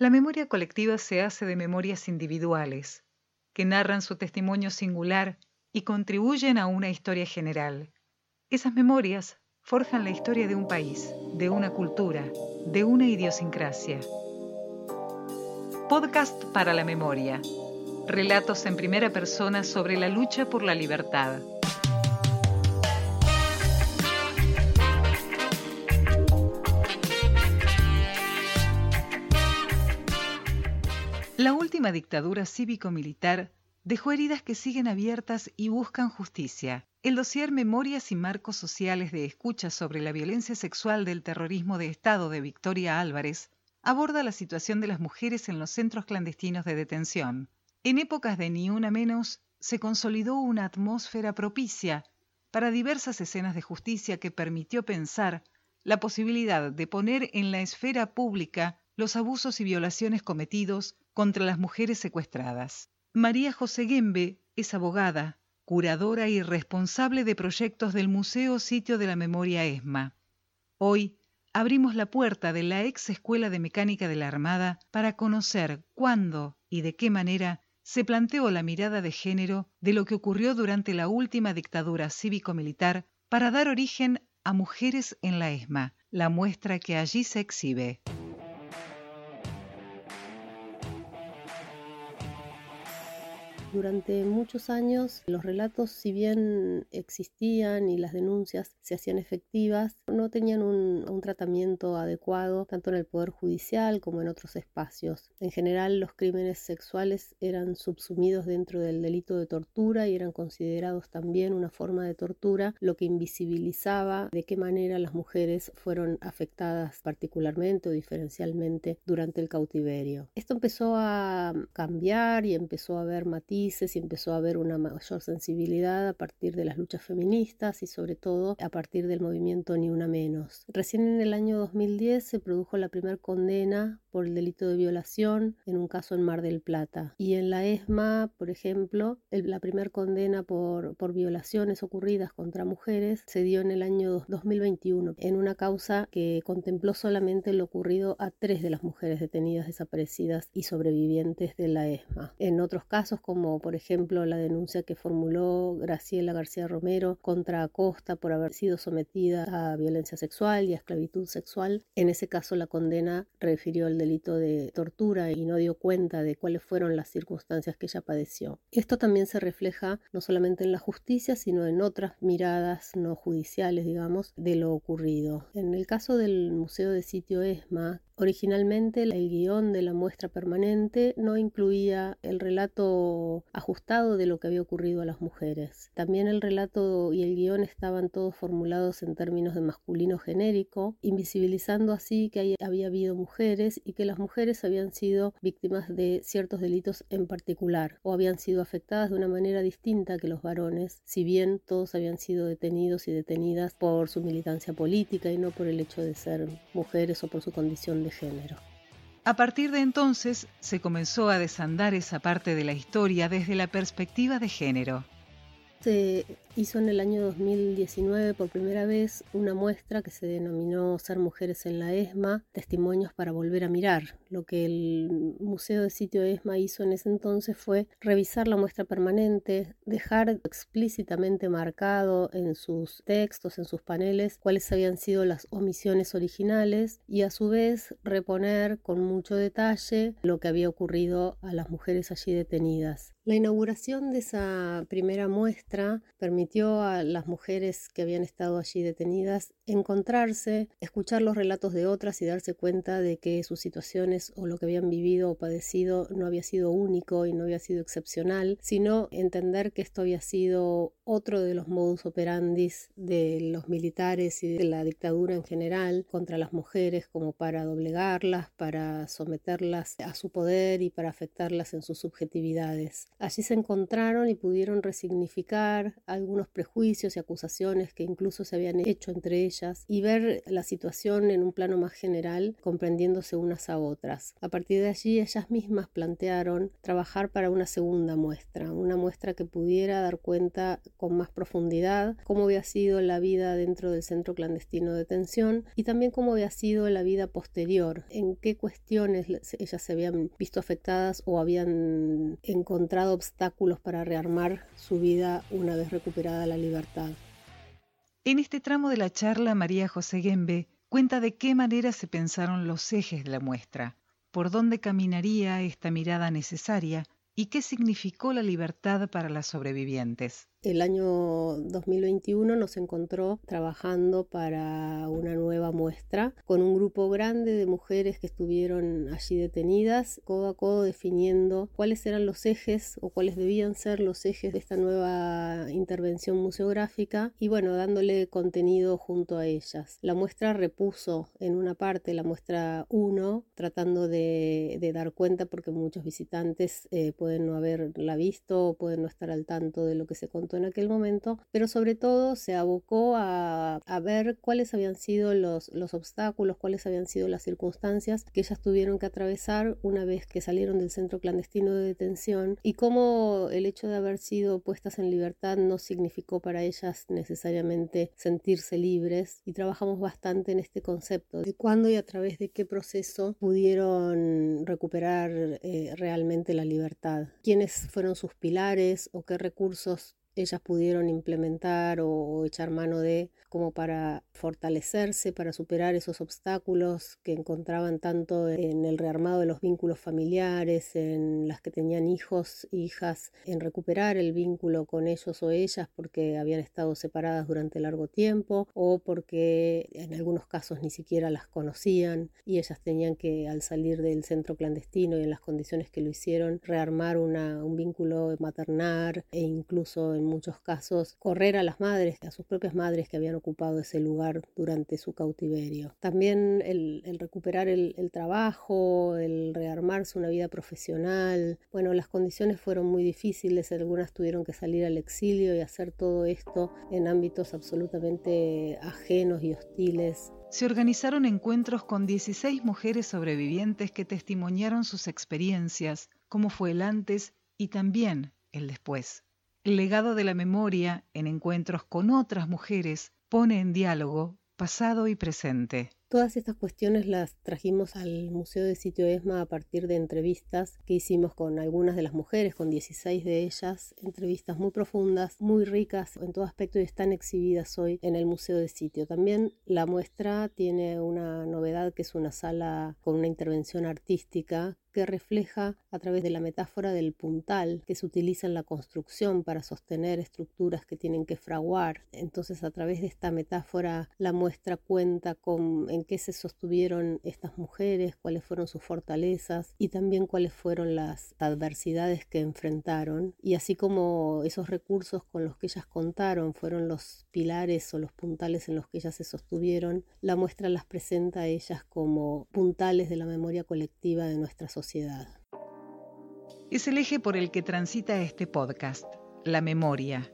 La memoria colectiva se hace de memorias individuales, que narran su testimonio singular y contribuyen a una historia general. Esas memorias forjan la historia de un país, de una cultura, de una idiosincrasia. Podcast para la memoria. Relatos en primera persona sobre la lucha por la libertad. La última dictadura cívico-militar dejó heridas que siguen abiertas y buscan justicia. El dossier Memorias y Marcos Sociales de Escucha sobre la violencia sexual del terrorismo de Estado de Victoria Álvarez aborda la situación de las mujeres en los centros clandestinos de detención. En épocas de Ni Una Menos se consolidó una atmósfera propicia para diversas escenas de justicia que permitió pensar la posibilidad de poner en la esfera pública los abusos y violaciones cometidos contra las mujeres secuestradas. María José Gembe es abogada, curadora y responsable de proyectos del Museo Sitio de la Memoria ESMA. Hoy abrimos la puerta de la ex Escuela de Mecánica de la Armada para conocer cuándo y de qué manera se planteó la mirada de género de lo que ocurrió durante la última dictadura cívico-militar para dar origen a Mujeres en la ESMA, la muestra que allí se exhibe. Durante muchos años los relatos, si bien existían y las denuncias se hacían efectivas, no tenían un, tratamiento adecuado tanto en el Poder Judicial como en otros espacios. En general los crímenes sexuales eran subsumidos dentro del delito de tortura y eran considerados también una forma de tortura, lo que invisibilizaba de qué manera las mujeres fueron afectadas particularmente o diferencialmente durante el cautiverio. Esto empezó a cambiar y empezó a haber matices y empezó a haber una mayor sensibilidad a partir de las luchas feministas y sobre todo a partir del movimiento Ni Una Menos. Recién en el año 2010 se produjo la primera condena por el delito de violación en un caso en Mar del Plata. Y en la ESMA, por ejemplo, la primera condena por, por violaciones ocurridas contra mujeres se dio en el año 2021 en una causa que contempló solamente lo ocurrido a tres de las mujeres detenidas desaparecidas y sobrevivientes de la ESMA. En otros casos, como por ejemplo la denuncia que formuló Graciela García Romero contra Acosta por haber sido sometida a violencia sexual y a esclavitud sexual. En ese caso la condena refirió al delito de tortura y no dio cuenta de cuáles fueron las circunstancias que ella padeció. Esto también se refleja no solamente en la justicia, sino en otras miradas no judiciales, digamos, de lo ocurrido. En el caso del Museo de Sitio ESMA, Originalmente el guion de la muestra permanente no incluía el relato ajustado de lo que había ocurrido a las mujeres. También el relato y el guion estaban todos formulados en términos de masculino genérico, invisibilizando así que había habido mujeres y que las mujeres habían sido víctimas de ciertos delitos en particular o habían sido afectadas de una manera distinta que los varones, si bien todos habían sido detenidos y detenidas por su militancia política y no por el hecho de ser mujeres o por su condición de género. A partir de entonces se comenzó a desandar esa parte de la historia desde la perspectiva de género. Se hizo en el año 2019 por primera vez una muestra que se denominó Ser Mujeres en la ESMA, Testimonios para Volver a Mirar. Lo que el Museo de Sitio ESMA hizo en ese entonces fue revisar la muestra permanente, dejar explícitamente marcado en sus textos, en sus paneles, cuáles habían sido las omisiones originales y a su vez reponer con mucho detalle lo que había ocurrido a las mujeres allí detenidas. La inauguración de esa primera muestra permitió a las mujeres que habían estado allí detenidas encontrarse, escuchar los relatos de otras y darse cuenta de que sus situaciones o lo que habían vivido o padecido no había sido único y no había sido excepcional, sino entender que esto había sido otro de los modus operandis de los militares y de la dictadura en general contra las mujeres como para doblegarlas, para someterlas a su poder y para afectarlas en sus subjetividades. Allí se encontraron y pudieron resignificar algunos prejuicios y acusaciones que incluso se habían hecho entre ellas y ver la situación en un plano más general, comprendiéndose unas a otras. A partir de allí ellas mismas plantearon trabajar para una segunda muestra, una muestra que pudiera dar cuenta con más profundidad cómo había sido la vida dentro del centro clandestino de detención y también cómo había sido la vida posterior, en qué cuestiones ellas se habían visto afectadas o habían encontrado obstáculos para rearmar su vida una vez recuperada la libertad. En este tramo de la charla, María José Gembe cuenta de qué manera se pensaron los ejes de la muestra, por dónde caminaría esta mirada necesaria y qué significó la libertad para las sobrevivientes. El año 2021 nos encontró trabajando para una nueva muestra con un grupo grande de mujeres que estuvieron allí detenidas, codo a codo definiendo cuáles eran los ejes o cuáles debían ser los ejes de esta nueva intervención museográfica y bueno, dándole contenido junto a ellas. La muestra repuso en una parte la muestra 1, tratando de, dar cuenta porque muchos visitantes eh, pueden no haberla visto o pueden no estar al tanto de lo que se contó en aquel momento, pero sobre todo se abocó a, ver cuáles habían sido los, los obstáculos, cuáles habían sido las circunstancias que ellas tuvieron que atravesar una vez que salieron del centro clandestino de detención y cómo el hecho de haber sido puestas en libertad no significó para ellas necesariamente sentirse libres y trabajamos bastante en este concepto de cuándo y a través de qué proceso pudieron recuperar eh, realmente la libertad, quiénes fueron sus pilares o qué recursos ellas pudieron implementar o, echar mano de como para fortalecerse, para superar esos obstáculos que encontraban tanto en el rearmado de los vínculos familiares, en las que tenían hijos, hijas, en recuperar el vínculo con ellos o ellas porque habían estado separadas durante largo tiempo o porque en algunos casos ni siquiera las conocían y ellas tenían que al salir del centro clandestino y en las condiciones que lo hicieron rearmar una, un vínculo maternal e incluso en muchos casos correr a las madres, a sus propias madres que habían ocupado ese lugar durante su cautiverio. También el, recuperar el, trabajo, el rearmarse una vida profesional. Bueno, las condiciones fueron muy difíciles, algunas tuvieron que salir al exilio y hacer todo esto en ámbitos absolutamente ajenos y hostiles se organizaron encuentros con 16 mujeres sobrevivientes que testimoniaron sus experiencias, cómo fue el antes y también el después. El legado de la memoria en encuentros con otras mujeres pone en diálogo pasado y presente. Todas estas cuestiones las trajimos al Museo de Sitio ESMA a partir de entrevistas que hicimos con algunas de las mujeres, con 16 de ellas, entrevistas muy profundas, muy ricas en todo aspecto y están exhibidas hoy en el Museo de Sitio. También la muestra tiene una novedad que es una sala con una intervención artística refleja a través de la metáfora del puntal que se utiliza en la construcción para sostener estructuras que tienen que fraguar. Entonces a través de esta metáfora la muestra cuenta con en qué se sostuvieron estas mujeres, cuáles fueron sus fortalezas y también cuáles fueron las adversidades que enfrentaron. Y así como esos recursos con los que ellas contaron fueron los pilares o los puntales en los que ellas se sostuvieron, la muestra las presenta a ellas como puntales de la memoria colectiva de nuestra sociedad es el eje por el que transita este podcast, la memoria.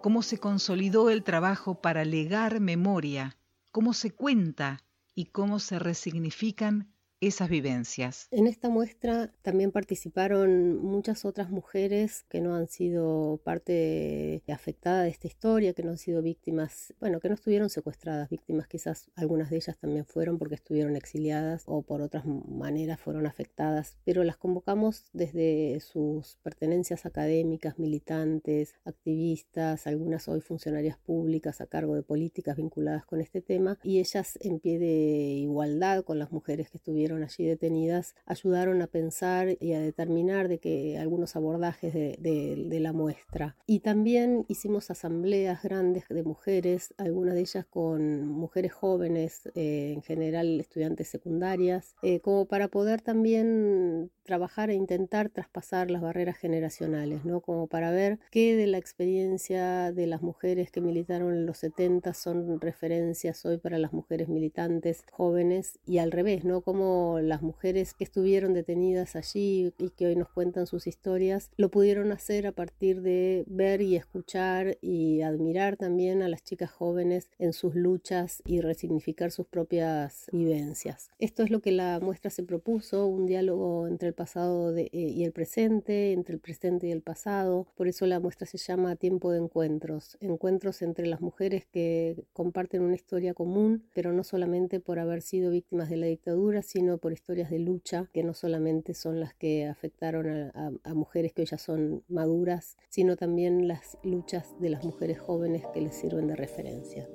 Cómo se consolidó el trabajo para legar memoria, cómo se cuenta y cómo se resignifican esas vivencias. En esta muestra también participaron muchas otras mujeres que no han sido parte afectada de esta historia, que no han sido víctimas, bueno, que no estuvieron secuestradas, víctimas quizás algunas de ellas también fueron porque estuvieron exiliadas o por otras maneras fueron afectadas, pero las convocamos desde sus pertenencias académicas, militantes, activistas, algunas hoy funcionarias públicas a cargo de políticas vinculadas con este tema y ellas en pie de igualdad con las mujeres que estuvieron allí detenidas ayudaron a pensar y a determinar de que algunos abordajes de, la muestra. Y también hicimos asambleas grandes de mujeres, algunas de ellas con mujeres jóvenes, eh, en general estudiantes secundarias, eh, como para poder también trabajar e intentar traspasar las barreras generacionales, ¿no? Como para ver qué de la experiencia de las mujeres que militaron en los 70 son referencias hoy para las mujeres militantes jóvenes y al revés, ¿no? Como las mujeres que estuvieron detenidas allí y que hoy nos cuentan sus historias lo pudieron hacer a partir de ver y escuchar y admirar también a las chicas jóvenes en sus luchas y resignificar sus propias vivencias. Esto es lo que la muestra se propuso, un diálogo entre el pasado eh, y el presente, entre el presente y el pasado. Por eso la muestra se llama Tiempo de Encuentros, encuentros entre las mujeres que comparten una historia común, pero no solamente por haber sido víctimas de la dictadura, sino por historias de lucha que no solamente son las que afectaron a, mujeres que ya son maduras, sino también las luchas de las mujeres jóvenes que les sirven de referencia.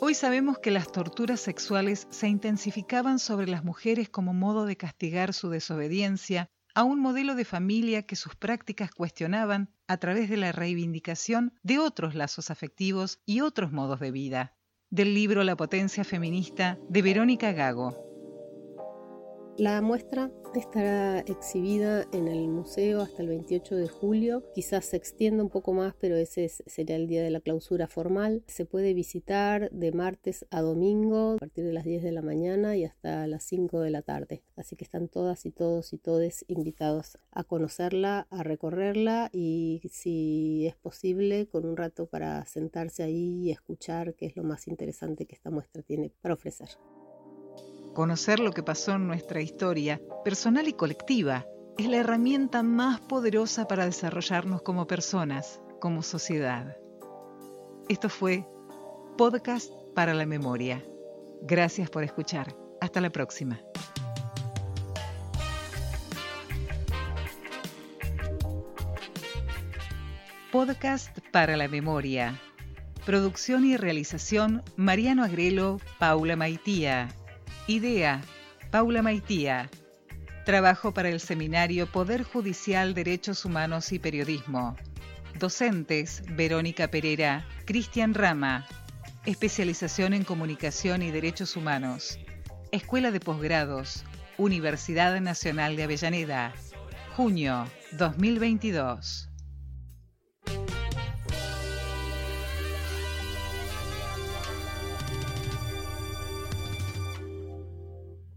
Hoy sabemos que las torturas sexuales se intensificaban sobre las mujeres como modo de castigar su desobediencia a un modelo de familia que sus prácticas cuestionaban a través de la reivindicación de otros lazos afectivos y otros modos de vida. Del libro La potencia feminista de Verónica Gago. La muestra estará exhibida en el museo hasta el 28 de julio. Quizás se extienda un poco más, pero ese sería el día de la clausura formal. Se puede visitar de martes a domingo a partir de las 10 de la mañana y hasta las 5 de la tarde. Así que están todas y todos y todes invitados a conocerla, a recorrerla y si es posible con un rato para sentarse ahí y escuchar qué es lo más interesante que esta muestra tiene para ofrecer. Conocer lo que pasó en nuestra historia, personal y colectiva, es la herramienta más poderosa para desarrollarnos como personas, como sociedad. Esto fue Podcast para la Memoria. Gracias por escuchar. Hasta la próxima. Podcast para la Memoria. Producción y realización Mariano Agrelo, Paula Maitía. Idea, Paula Maitía. Trabajo para el seminario Poder Judicial, Derechos Humanos y Periodismo. Docentes, Verónica Pereira, Cristian Rama. Especialización en Comunicación y Derechos Humanos. Escuela de Posgrados, Universidad Nacional de Avellaneda. Junio 2022.